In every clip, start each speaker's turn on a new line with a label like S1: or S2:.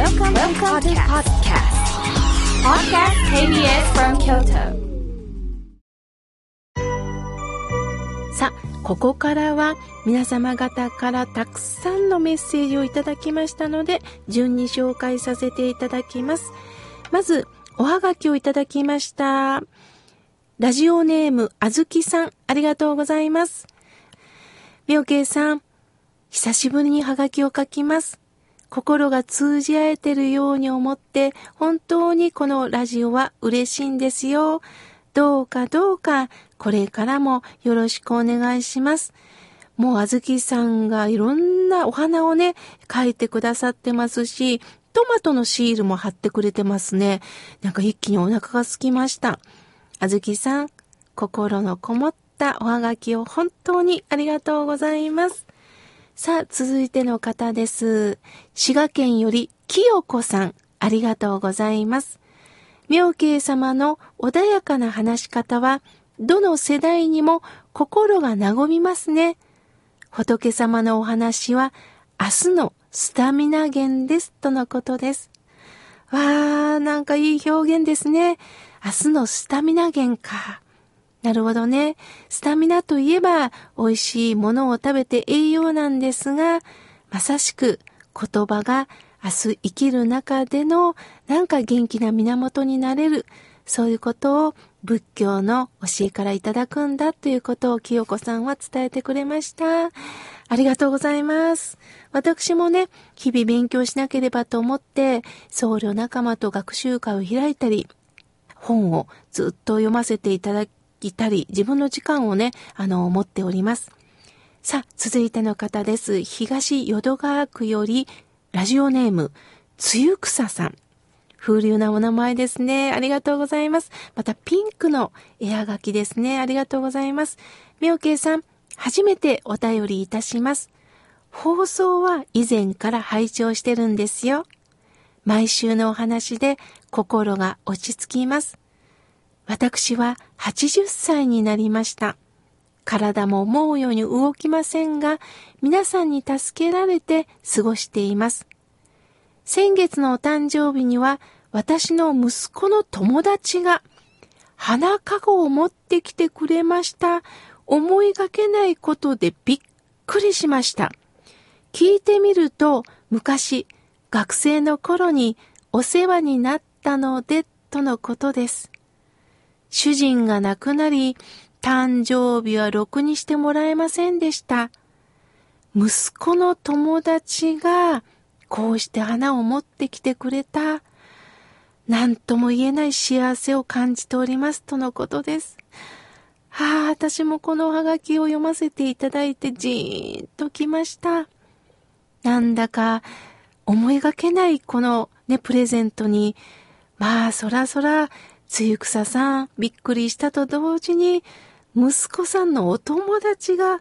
S1: Welcome, Welcome to podcast. Podcast KBS from Kyoto. さあ、ここからは皆様方からたくさんのメッセージをいただきましたので、順に紹介させていただきます。まず、おはがきをいただきました。ラジオネーム、あずきさん、ありがとうございます。みょうけいさん、久しぶりにはがきを書きます。心が通じ合えてるように思って、本当にこのラジオは嬉しいんですよ。どうかどうか、これからもよろしくお願いします。もうあずきさんがいろんなお花をね、描いてくださってますし、トマトのシールも貼ってくれてますね。なんか一気にお腹が空きました。あずきさん、心のこもったおはがきを本当にありがとうございます。さあ、続いての方です。滋賀県より、きよこさん、ありがとうございます。妙慶様の穏やかな話し方は、どの世代にも心が和みますね。仏様のお話は、明日のスタミナ源です、とのことです。わー、なんかいい表現ですね。明日のスタミナ源か。なるほどね。スタミナといえば美味しいものを食べて栄養なんですが、まさしく言葉が明日生きる中でのなんか元気な源になれる、そういうことを仏教の教えからいただくんだということを清子さんは伝えてくれました。ありがとうございます。私もね、日々勉強しなければと思って、僧侶仲間と学習会を開いたり、本をずっと読ませていただいたり、自分の時間をね、あの、持っております。さあ、続いての方です。東淀川区より、ラジオネーム、つゆくささん。風流なお名前ですね。ありがとうございます。また、ピンクの絵はがきですね。ありがとうございます。みょうけいさん、初めてお便りいたします。放送は以前から拝聴してるんですよ。毎週のお話で心が落ち着きます。私は80歳になりました。体も思うように動きませんが、皆さんに助けられて過ごしています。先月のお誕生日には、私の息子の友達が、花かごを持ってきてくれました。思いがけないことでびっくりしました。聞いてみると、昔、学生の頃にお世話になったので、とのことです。主人が亡くなり、誕生日はろくにしてもらえませんでした。息子の友達がこうして花を持ってきてくれた。何とも言えない幸せを感じておりますとのことです。はあ、私もこのおはがきを読ませていただいてじーんときました。なんだか思いがけないこのね、プレゼントに、まあそらそらつゆくささん、びっくりしたと同時に、息子さんのお友達が、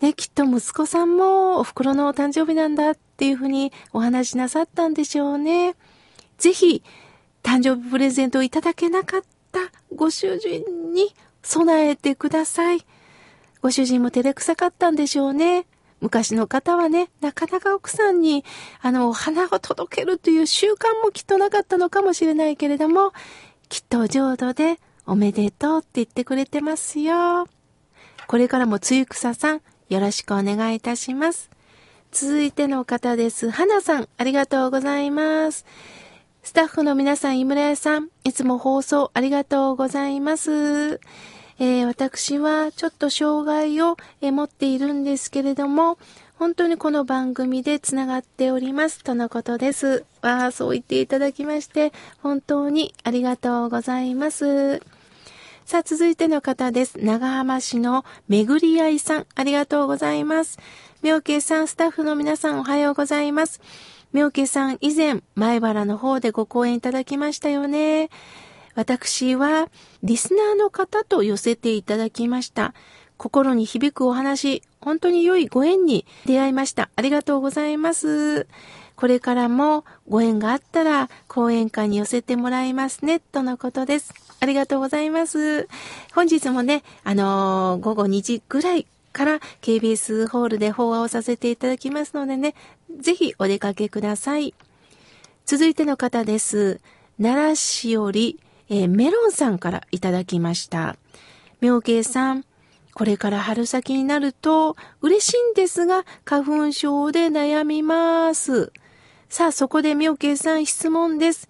S1: ね、きっと息子さんもお袋のお誕生日なんだっていうふうにお話しなさったんでしょうね。ぜひ、誕生日プレゼントをいただけなかったご主人に備えてください。ご主人も照れくさかったんでしょうね。昔の方はね、なかなか奥さんに、あの、お花を届けるという習慣もきっとなかったのかもしれないけれども、きっと浄土でおめでとうって言ってくれてますよ。これからもつゆくささん、よろしくお願いいたします。続いての方です。花さん、ありがとうございます。スタッフの皆さん、井村屋さん、いつも放送ありがとうございます。えー、私はちょっと障害を、え、持っているんですけれども、本当にこの番組でつながっております、とのことです。わあ、そう言っていただきまして、本当にありがとうございます。さあ、続いての方です。長浜市のめぐりあいさん、ありがとうございます。みょうけいさん、スタッフの皆さん、おはようございます。みょうけいさん、以前、前原の方でご講演いただきましたよね。私は、リスナーの方と寄せていただきました。心に響くお話、本当に良いご縁に出会いました。ありがとうございます。これからもご縁があったら講演会に寄せてもらいますね、とのことです。ありがとうございます。本日もね、あのー、午後2時ぐらいから KBS ホールで法話をさせていただきますのでね、ぜひお出かけください。続いての方です。奈良市より、えー、メロンさんからいただきました。妙慶さん、これから春先になると嬉しいんですが、花粉症で悩みます。さあ、そこで妙慶さん質問です。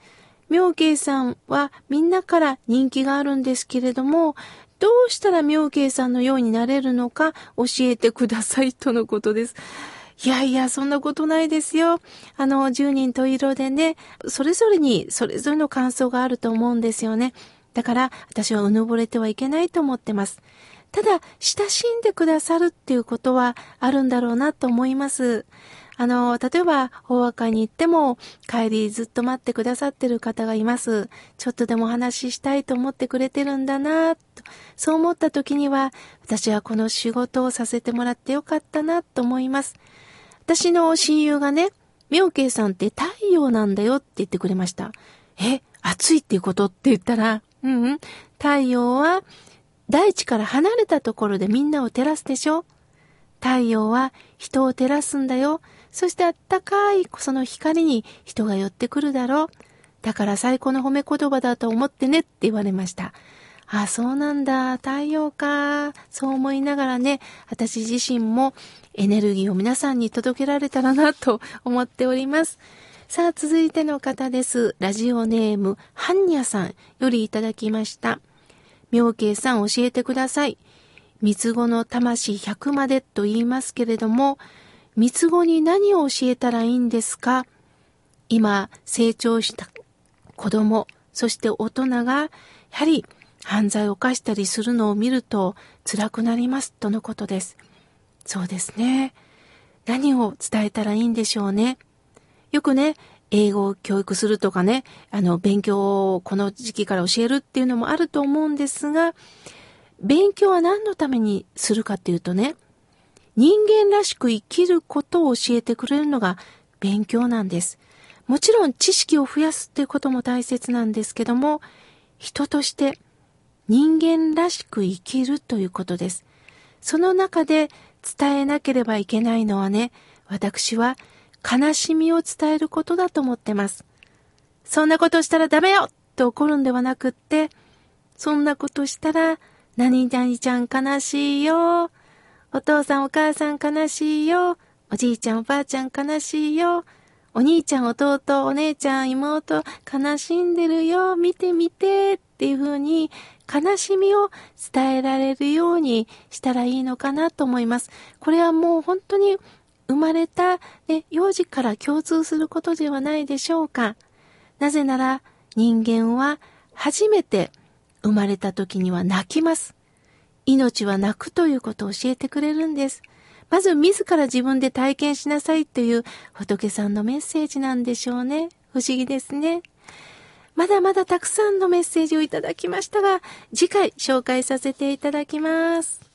S1: 妙慶さんはみんなから人気があるんですけれども、どうしたら妙慶さんのようになれるのか教えてくださいとのことです。いやいや、そんなことないですよ。あの、十人十色でね、それぞれにそれぞれの感想があると思うんですよね。だから、私はうぬぼれてはいけないと思ってます。ただ、親しんでくださるっていうことはあるんだろうなと思います。あの、例えば、法和会に行っても、帰りずっと待ってくださってる方がいます。ちょっとでもお話ししたいと思ってくれてるんだな、と。そう思った時には、私はこの仕事をさせてもらってよかったな、と思います。私の親友がね、妙慶さんって太陽なんだよって言ってくれました。え、暑いっていうことって言ったら、うん、うん、太陽は大地から離れたところでみんなを照らすでしょ？太陽は人を照らすんだよ。そしてあったかいその光に人が寄ってくるだろう。だから最高の褒め言葉だと思ってねって言われました。あ、そうなんだ。太陽か。そう思いながらね、私自身もエネルギーを皆さんに届けられたらなと思っております。さあ、続いての方です。ラジオネーム、ハンニャさんよりいただきました。妙慶さん教えてください。三つ子の魂100までと言いますけれども、三つ子に何を教えたらいいんですか？今、成長した子供、そして大人が、やはり犯罪を犯したりするのを見ると辛くなりますとのことです。そうですね。何を伝えたらいいんでしょうね。よくね、英語を教育するとかね、あの、勉強をこの時期から教えるっていうのもあると思うんですが、勉強は何のためにするかっていうとね、人間らしく生きることを教えてくれるのが勉強なんです。もちろん知識を増やすっていうことも大切なんですけども、人として人間らしく生きるということです。その中で伝えなければいけないのはね、私は悲しみを伝えることだと思ってます。そんなことしたらダメよと怒るんではなくって、そんなことしたら、何々ちゃん悲しいよ。お父さんお母さん悲しいよ。おじいちゃんおばあちゃん悲しいよ。お兄ちゃん弟お姉ちゃん妹悲しんでるよ。見て見てっていう風に悲しみを伝えられるようにしたらいいのかなと思います。これはもう本当に生まれた、ね、幼児から共通することではないでしょうか。なぜなら人間は初めて生まれた時には泣きます。命は泣くということを教えてくれるんです。まず自ら自分で体験しなさいという仏さんのメッセージなんでしょうね。不思議ですね。まだまだたくさんのメッセージをいただきましたが、次回紹介させていただきます。